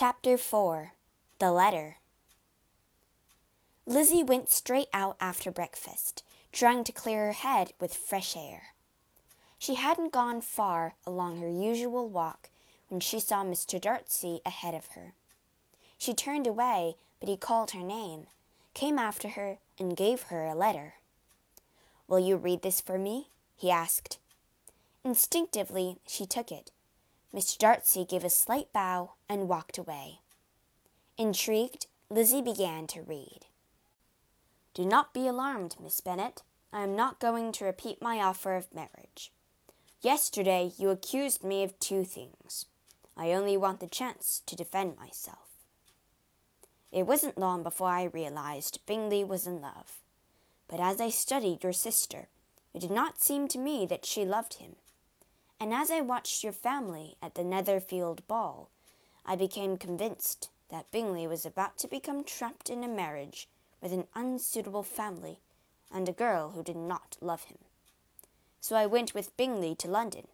Chapter 4 The Letter Lizzie went straight out after breakfast, trying to clear her head with fresh air. She hadn't gone far along her usual walk when she saw Mr. Darcy ahead of her. She turned away, but he called her name, came after her, and gave her a letter. Will you read this for me? he asked. Instinctively, she took it. Mr. Darcy gave a slight bow and walked away. Intrigued, Lizzie began to read. Do not be alarmed, Miss Bennet. I am not going to repeat my offer of marriage. Yesterday you accused me of two things. I only want the chance to defend myself. It wasn't long before I realized Bingley was in love. But as I studied your sister, it did not seem to me that she loved him. And as I watched your family at the Netherfield ball, I became convinced that Bingley was about to become trapped in a marriage with an unsuitable family and a girl who did not love him. So I went with Bingley to London,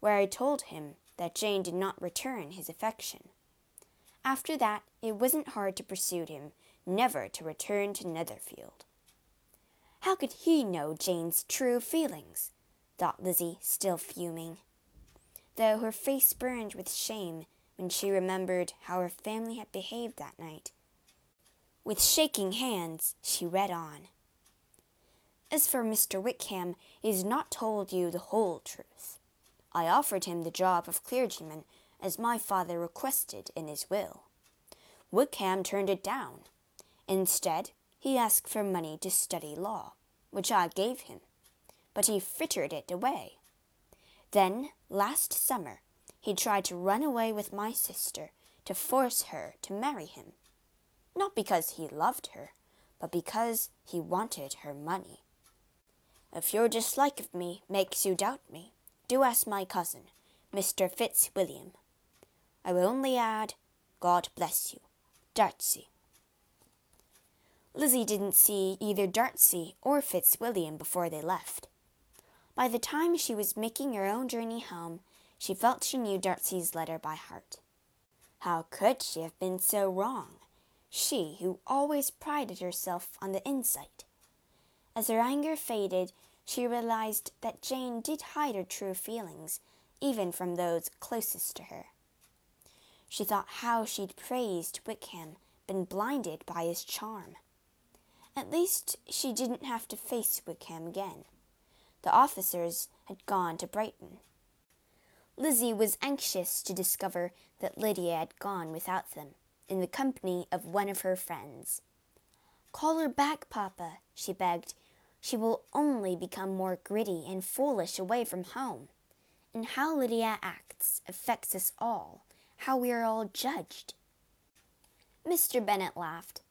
where I told him that Jane did not return his affection. After that, it wasn't hard to persuade him never to return to Netherfield. How could he know Jane's true feelings? thought Lizzie, still fuming. Though her face burned with shame when she remembered how her family had behaved that night. With shaking hands, she read on. As for Mr. Wickham, he has not told you the whole truth. I offered him the job of clergyman, as my father requested in his will. Wickham turned it down. Instead, he asked for money to study law, which I gave him, but he frittered it away. Then, last summer, he tried to run away with my sister to force her to marry him, not because he loved her, but because he wanted her money. If your dislike of me makes you doubt me, do ask my cousin, Mr. Fitzwilliam. I will only add, God bless you, Darcy. Lizzie didn't see either Darcy or Fitzwilliam before they left. By the time she was making her own journey home, she felt she knew Darcy's letter by heart. How could she have been so wrong? She, who always prided herself on the insight. As her anger faded, she realized that Jane did hide her true feelings, even from those closest to her. She thought how she'd praised Wickham, been blinded by his charm. At least she didn't have to face Wickham again. The officers had gone to Brighton. Lizzie was anxious to discover that Lydia had gone without them, in the company of one of her friends. Call her back, papa, she begged, she will only become more gritty and foolish away from home. And how Lydia acts affects us all, how we are all judged. Mr. Bennet laughed.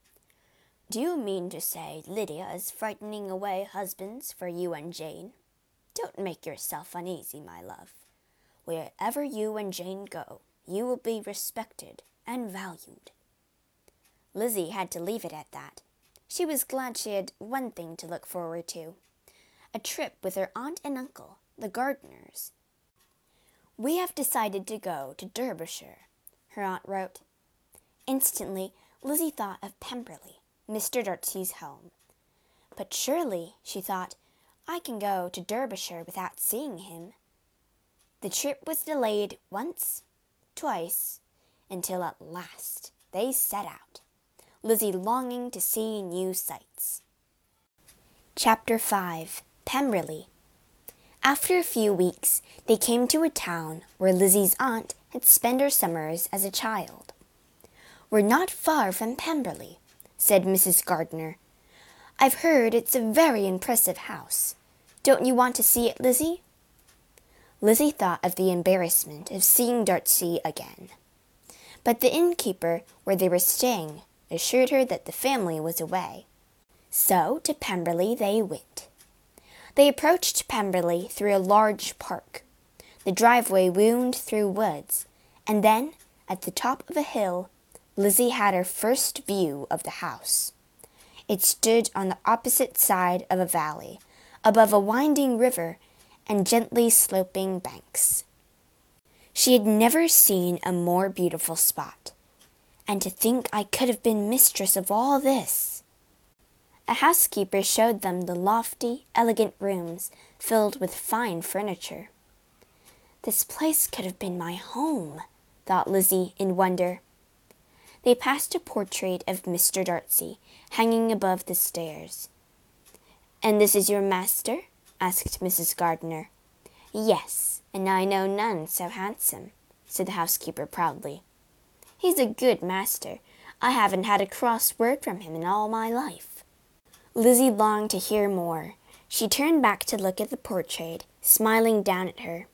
Do you mean to say Lydia is frightening away husbands for you and Jane? Don't make yourself uneasy, my love. Wherever you and Jane go, you will be respected and valued. Lizzie had to leave it at that. She was glad she had one thing to look forward to a trip with her aunt and uncle, the Gardiners. We have decided to go to Derbyshire, her aunt wrote. Instantly, Lizzie thought of Pemberley, Mr. Darcy's home. But surely, she thought, I can go to Derbyshire without seeing him. The trip was delayed once, twice, until at last they set out. Lizzie longing to see new sights. Chapter 5 Pemberley After a few weeks, they came to a town where Lizzie's aunt had spent her summers as a child. We're not far from Pemberley, said Mrs. Gardiner. I've heard it's a very impressive house. Don't you want to see it, Lizzie? Lizzie thought of the embarrassment of seeing Darcy again. But the innkeeper where they were staying assured her that the family was away. So to Pemberley they went. They approached Pemberley through a large park. The driveway wound through woods, and then, at the top of a hill, Lizzie had her first view of the house. It stood on the opposite side of a valley, above a winding river and gently sloping banks. She had never seen a more beautiful spot. And to think I could have been mistress of all this! A housekeeper showed them the lofty, elegant rooms filled with fine furniture. This place could have been my home, thought Lizzie in wonder. They passed a portrait of Mr. Darcy hanging above the stairs. And this is your master? asked Mrs. Gardiner. Yes, and I know none so handsome, said the housekeeper proudly. He's a good master. I haven't had a cross word from him in all my life. Lizzie longed to hear more. She turned back to look at the portrait, smiling down at her.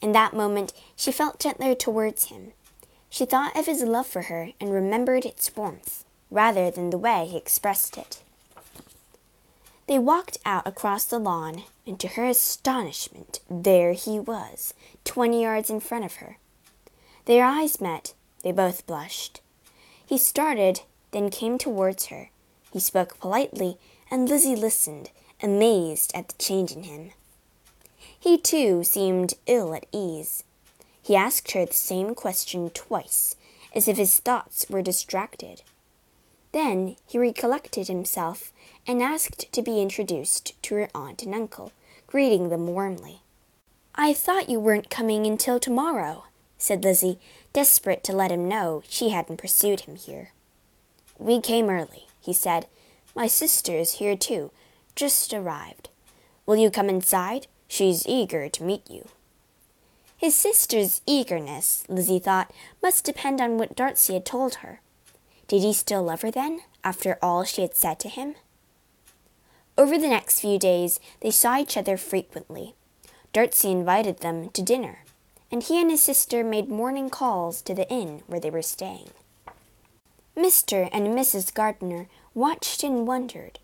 In that moment she felt gentler towards him. She thought of his love for her and remembered its warmth, rather than the way he expressed it. They walked out across the lawn, and to her astonishment, there he was, twenty yards in front of her. Their eyes met. They both blushed. He started, then came towards her. He spoke politely, and Lizzie listened, amazed at the change in him. He, too, seemed ill at ease. He asked her the same question twice, as if his thoughts were distracted. Then he recollected himself and asked to be introduced to her aunt and uncle, greeting them warmly. I thought you weren't coming until tomorrow, said Lizzie, desperate to let him know she hadn't pursued him here. We came early, he said. My sister is here too, just arrived. Will you come inside? She's eager to meet you. His sister's eagerness, Lizzie thought, must depend on what Darcy had told her. Did he still love her then, after all she had said to him? Over the next few days, they saw each other frequently. Darcy invited them to dinner, and he and his sister made morning calls to the inn where they were staying. Mr. and Mrs. Gardiner watched and wondered.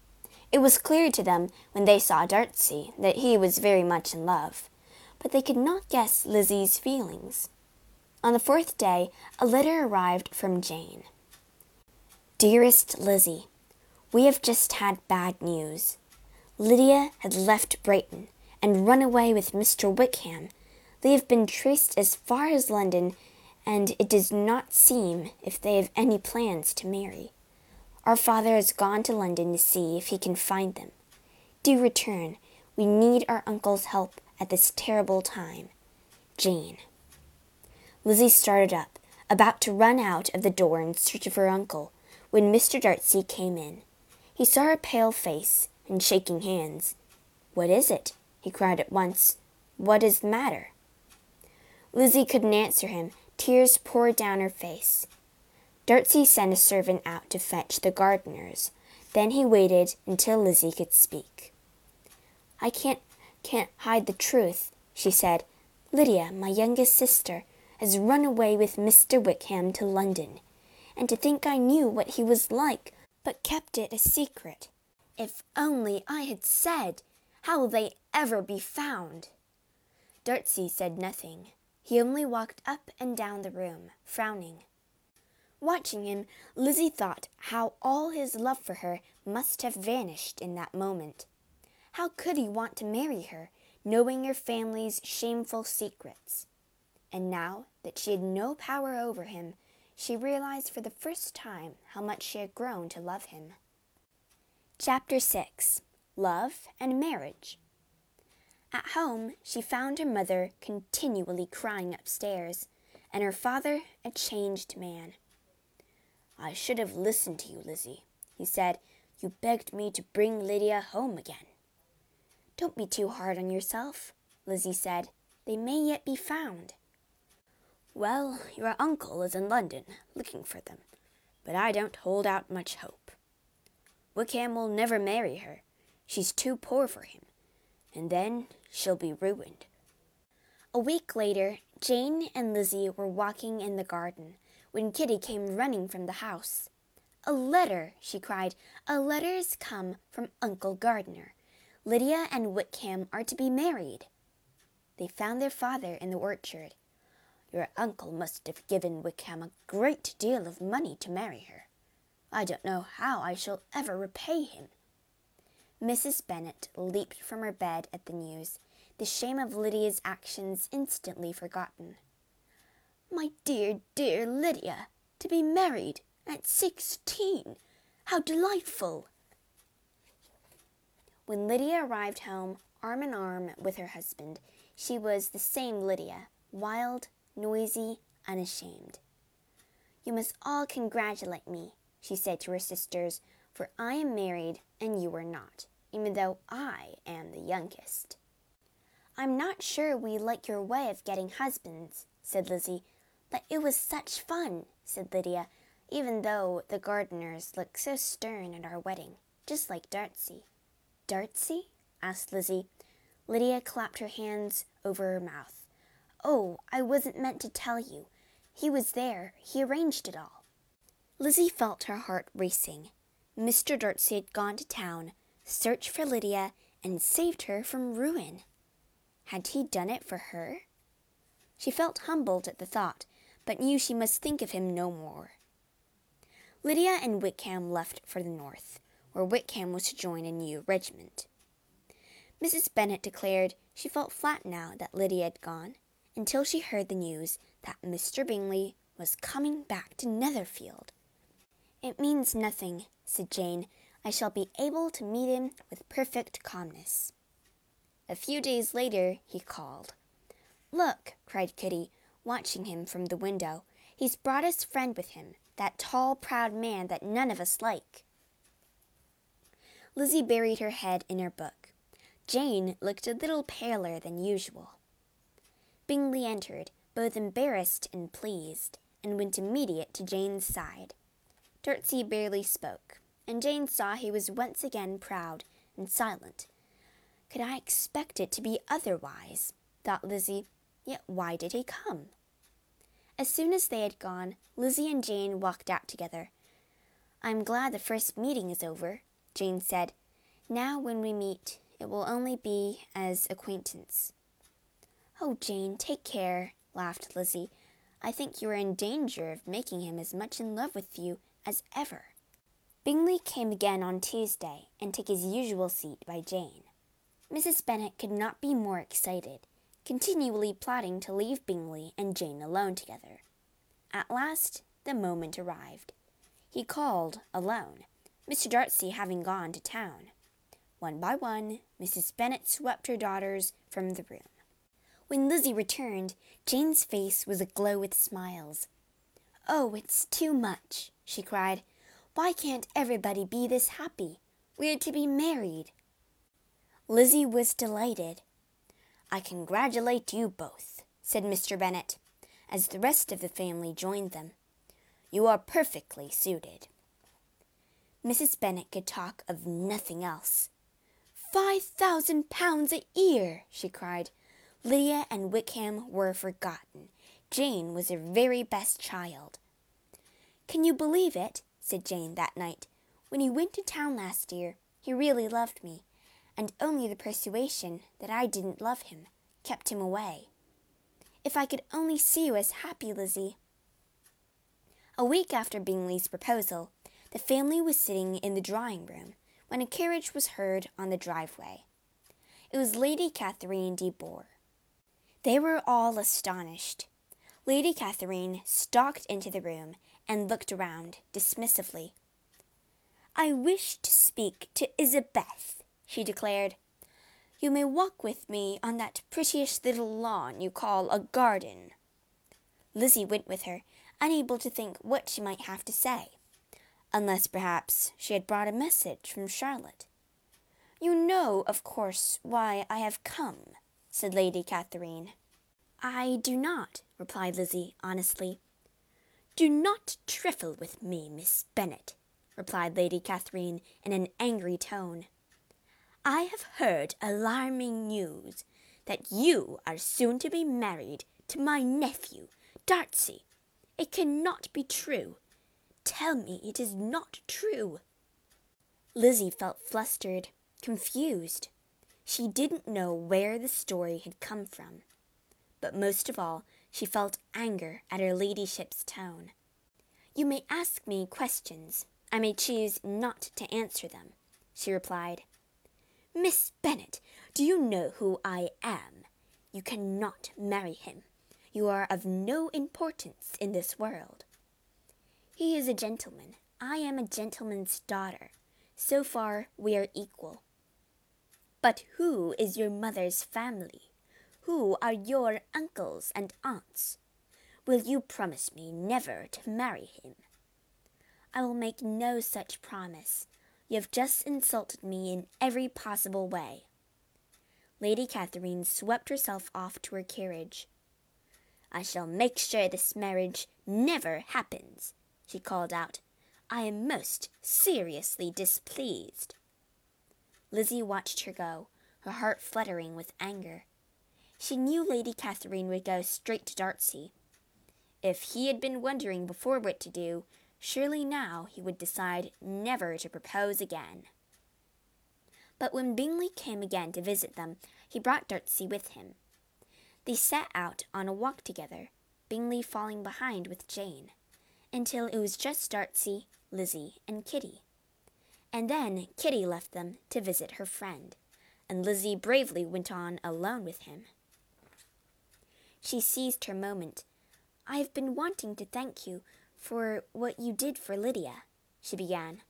It was clear to them when they saw Darcy that he was very much in love, but they could not guess Lizzie's feelings. On the fourth day, a letter arrived from Jane. Dearest Lizzie, we have just had bad news. Lydia had left Brighton and run away with Mr. Wickham. They have been traced as far as London, and it does not seem if they have any plans to marry. Our father has gone to London to see if he can find them. Do return. We need our uncle's help at this terrible time. Jane. Lizzie started up, about to run out of the door in search of her uncle, when Mr. Darcy came in. He saw her pale face and shaking hands. What is it? he cried at once. What is the matter? Lizzie couldn't answer him. Tears poured down her face. Darcy sent a servant out to fetch the Gardiners. Then he waited until Lizzie could speak. I can't can't hide the truth, she said. Lydia, my youngest sister, has run away with Mr. Wickham to London. And to think I knew what he was like, but kept it a secret. If only I had said, how will they ever be found? Darcy said nothing. He only walked up and down the room, frowning. Watching him, Lizzie thought how all his love for her must have vanished in that moment. How could he want to marry her, knowing her family's shameful secrets? And now that she had no power over him, she realized for the first time how much she had grown to love him. Chapter 6 Love and Marriage At home, she found her mother continually crying upstairs, and her father a changed man. I should have listened to you, Lizzie, he said. You begged me to bring Lydia home again. Don't be too hard on yourself, Lizzie said. They may yet be found. Well, your uncle is in London, looking for them, but I don't hold out much hope. Wickham will never marry her. She's too poor for him. And then she'll be ruined. A week later, Jane and Lizzie were walking in the garden when Kitty came running from the house. A letter, she cried. A letter's come from Uncle Gardiner. Lydia and Wickham are to be married. They found their father in the orchard. Your uncle must have given Wickham a great deal of money to marry her. I don't know how I shall ever repay him. Mrs. Bennet leaped from her bed at the news, the shame of Lydia's actions instantly forgotten. My dear, dear Lydia, to be married at sixteen. How delightful! When Lydia arrived home, arm in arm with her husband, she was the same Lydia, wild, noisy, unashamed. You must all congratulate me, she said to her sisters, for I am married and you are not, even though I am the youngest. I'm not sure we like your way of getting husbands, said Lizzie, but it was such fun, said Lydia, even though the Gardiners looked so stern at our wedding, just like Darcy. Darcy? asked Lizzie. Lydia clapped her hands over her mouth. Oh, I wasn't meant to tell you. He was there. He arranged it all. Lizzie felt her heart racing. Mr. Darcy had gone to town, searched for Lydia, and saved her from ruin. Had he done it for her? She felt humbled at the thought, but knew she must think of him no more. Lydia and Wickham left for the north, where Wickham was to join a new regiment. Mrs. Bennet declared she felt flat now that Lydia had gone, until she heard the news that Mr. Bingley was coming back to Netherfield. It means nothing, said Jane. I shall be able to meet him with perfect calmness. A few days later he called. Look, cried Kitty, watching him from the window. He's brought his friend with him, that tall, proud man that none of us like. Lizzie buried her head in her book. Jane looked a little paler than usual. Bingley entered, both embarrassed and pleased, and went immediate to Jane's side. Darcy barely spoke, and Jane saw he was once again proud and silent. Could I expect it to be otherwise? thought Lizzie. Yet why did he come? As soon as they had gone, Lizzie and Jane walked out together. I'm glad the first meeting is over, Jane said. Now, when we meet, it will only be as acquaintance. Oh, Jane, take care, laughed Lizzie. I think you are in danger of making him as much in love with you as ever. Bingley came again on Tuesday and took his usual seat by Jane. Mrs. Bennet could not be more excited, continually plotting to leave Bingley and Jane alone together. At last the moment arrived. He called alone, Mr. Darcy having gone to town. One by one, Mrs. Bennet swept her daughters from the room. When Lizzie returned, Jane's face was aglow with smiles. Oh, it's too much, she cried. Why can't everybody be this happy? We're to be married. Lizzie was delighted. I congratulate you both, said Mr. Bennet, as the rest of the family joined them. You are perfectly suited. Mrs. Bennet could talk of nothing else. Five thousand pounds a year, she cried. Lydia and Wickham were forgotten. Jane was her very best child. Can you believe it? said Jane that night. When he went to town last year, he really loved me, and only the persuasion that I didn't love him kept him away. If I could only see you as happy, Lizzie. A week after Bingley's proposal, the family was sitting in the drawing room when a carriage was heard on the driveway. It was Lady Catherine de Bourgh. They were all astonished. Lady Catherine stalked into the room and looked around dismissively. I wish to speak to Elizabeth, she declared. You may walk with me on that prettiest little lawn you call a garden. Lizzie went with her, unable to think what she might have to say, unless perhaps she had brought a message from Charlotte. You know, of course, why I have come, said Lady Catherine. I do not, replied Lizzie honestly. Do not trifle with me, Miss Bennet, replied Lady Catherine in an angry tone. I have heard alarming news that you are soon to be married to my nephew, Darcy. It cannot be true. Tell me it is not true. Lizzie felt flustered, confused. She didn't know where the story had come from. But most of all, she felt anger at her ladyship's tone. You may ask me questions. I may choose not to answer them, she replied. Miss Bennet, do you know who I am? You cannot marry him. You are of no importance in this world. He is a gentleman. I am a gentleman's daughter. So far, we are equal. But who is your mother's family? Who are your uncles and aunts? Will you promise me never to marry him? I will make no such promise. You have just insulted me in every possible way. Lady Catherine swept herself off to her carriage. I shall make sure this marriage never happens, she called out. I am most seriously displeased. Lizzie watched her go, her heart fluttering with anger. She knew Lady Catherine would go straight to Darcy. If he had been wondering before what to do, surely now he would decide never to propose again. But when Bingley came again to visit them, he brought Darcy with him. They set out on a walk together, Bingley falling behind with Jane, until it was just Darcy, Lizzie, and Kitty. And then Kitty left them to visit her friend, and Lizzie bravely went on alone with him. She seized her moment. I have been wanting to thank you for what you did for Lydia, she began.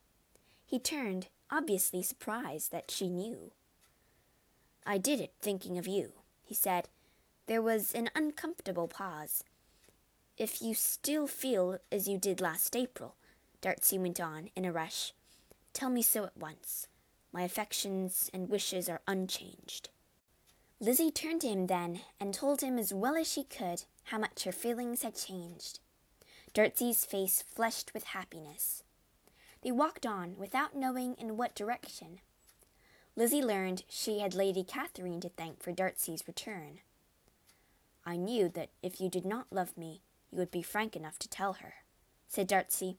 He turned, obviously surprised that she knew. I did it thinking of you, he said. There was an uncomfortable pause. If you still feel as you did last April, Darcy went on in a rush, tell me so at once. My affections and wishes are unchanged. Lizzie turned to him then and told him as well as she could how much her feelings had changed. Darcy's face flushed with happiness. They walked on without knowing in what direction. Lizzie learned she had Lady Catherine to thank for Darcy's return. I knew that if you did not love me, you would be frank enough to tell her, said Darcy.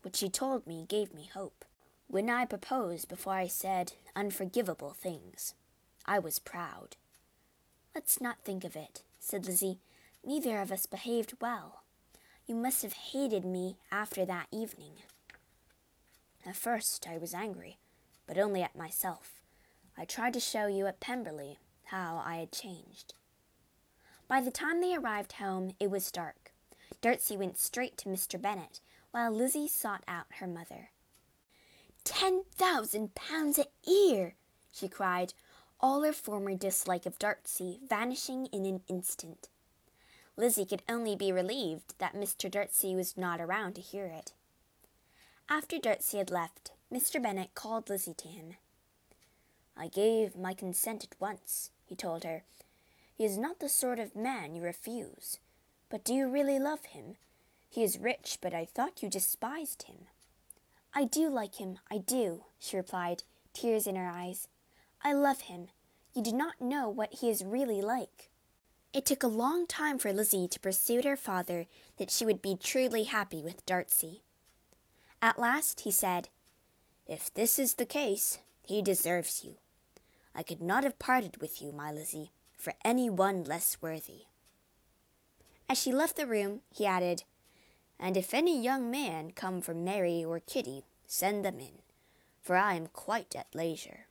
What she told me gave me hope. When I proposed before I said unforgivable things, I was proud. Let's not think of it, said Lizzie. Neither of us behaved well. You must have hated me after that evening. At first I was angry, but only at myself. I tried to show you at Pemberley how I had changed. By the time they arrived home, it was dark. Darcy went straight to Mr. Bennet, while Lizzie sought out her mother. Ten thousand pounds a year! she cried, all her former dislike of Darcy vanishing in an instant. Lizzie could only be relieved that Mr. Darcy was not around to hear it. After Darcy had left, Mr. Bennet called Lizzie to him. I gave my consent at once, he told her. He is not the sort of man you refuse. But do you really love him? He is rich, but I thought you despised him. I do like him, I do, she replied, tears in her eyes. I love him. You do not know what he is really like. It took a long time for Lizzie to persuade her father that she would be truly happy with Darcy. At last he said, If this is the case, he deserves you. I could not have parted with you, my Lizzie, for any one less worthy. As she left the room, he added, And if any young man come for Mary or Kitty, send them in, for I am quite at leisure.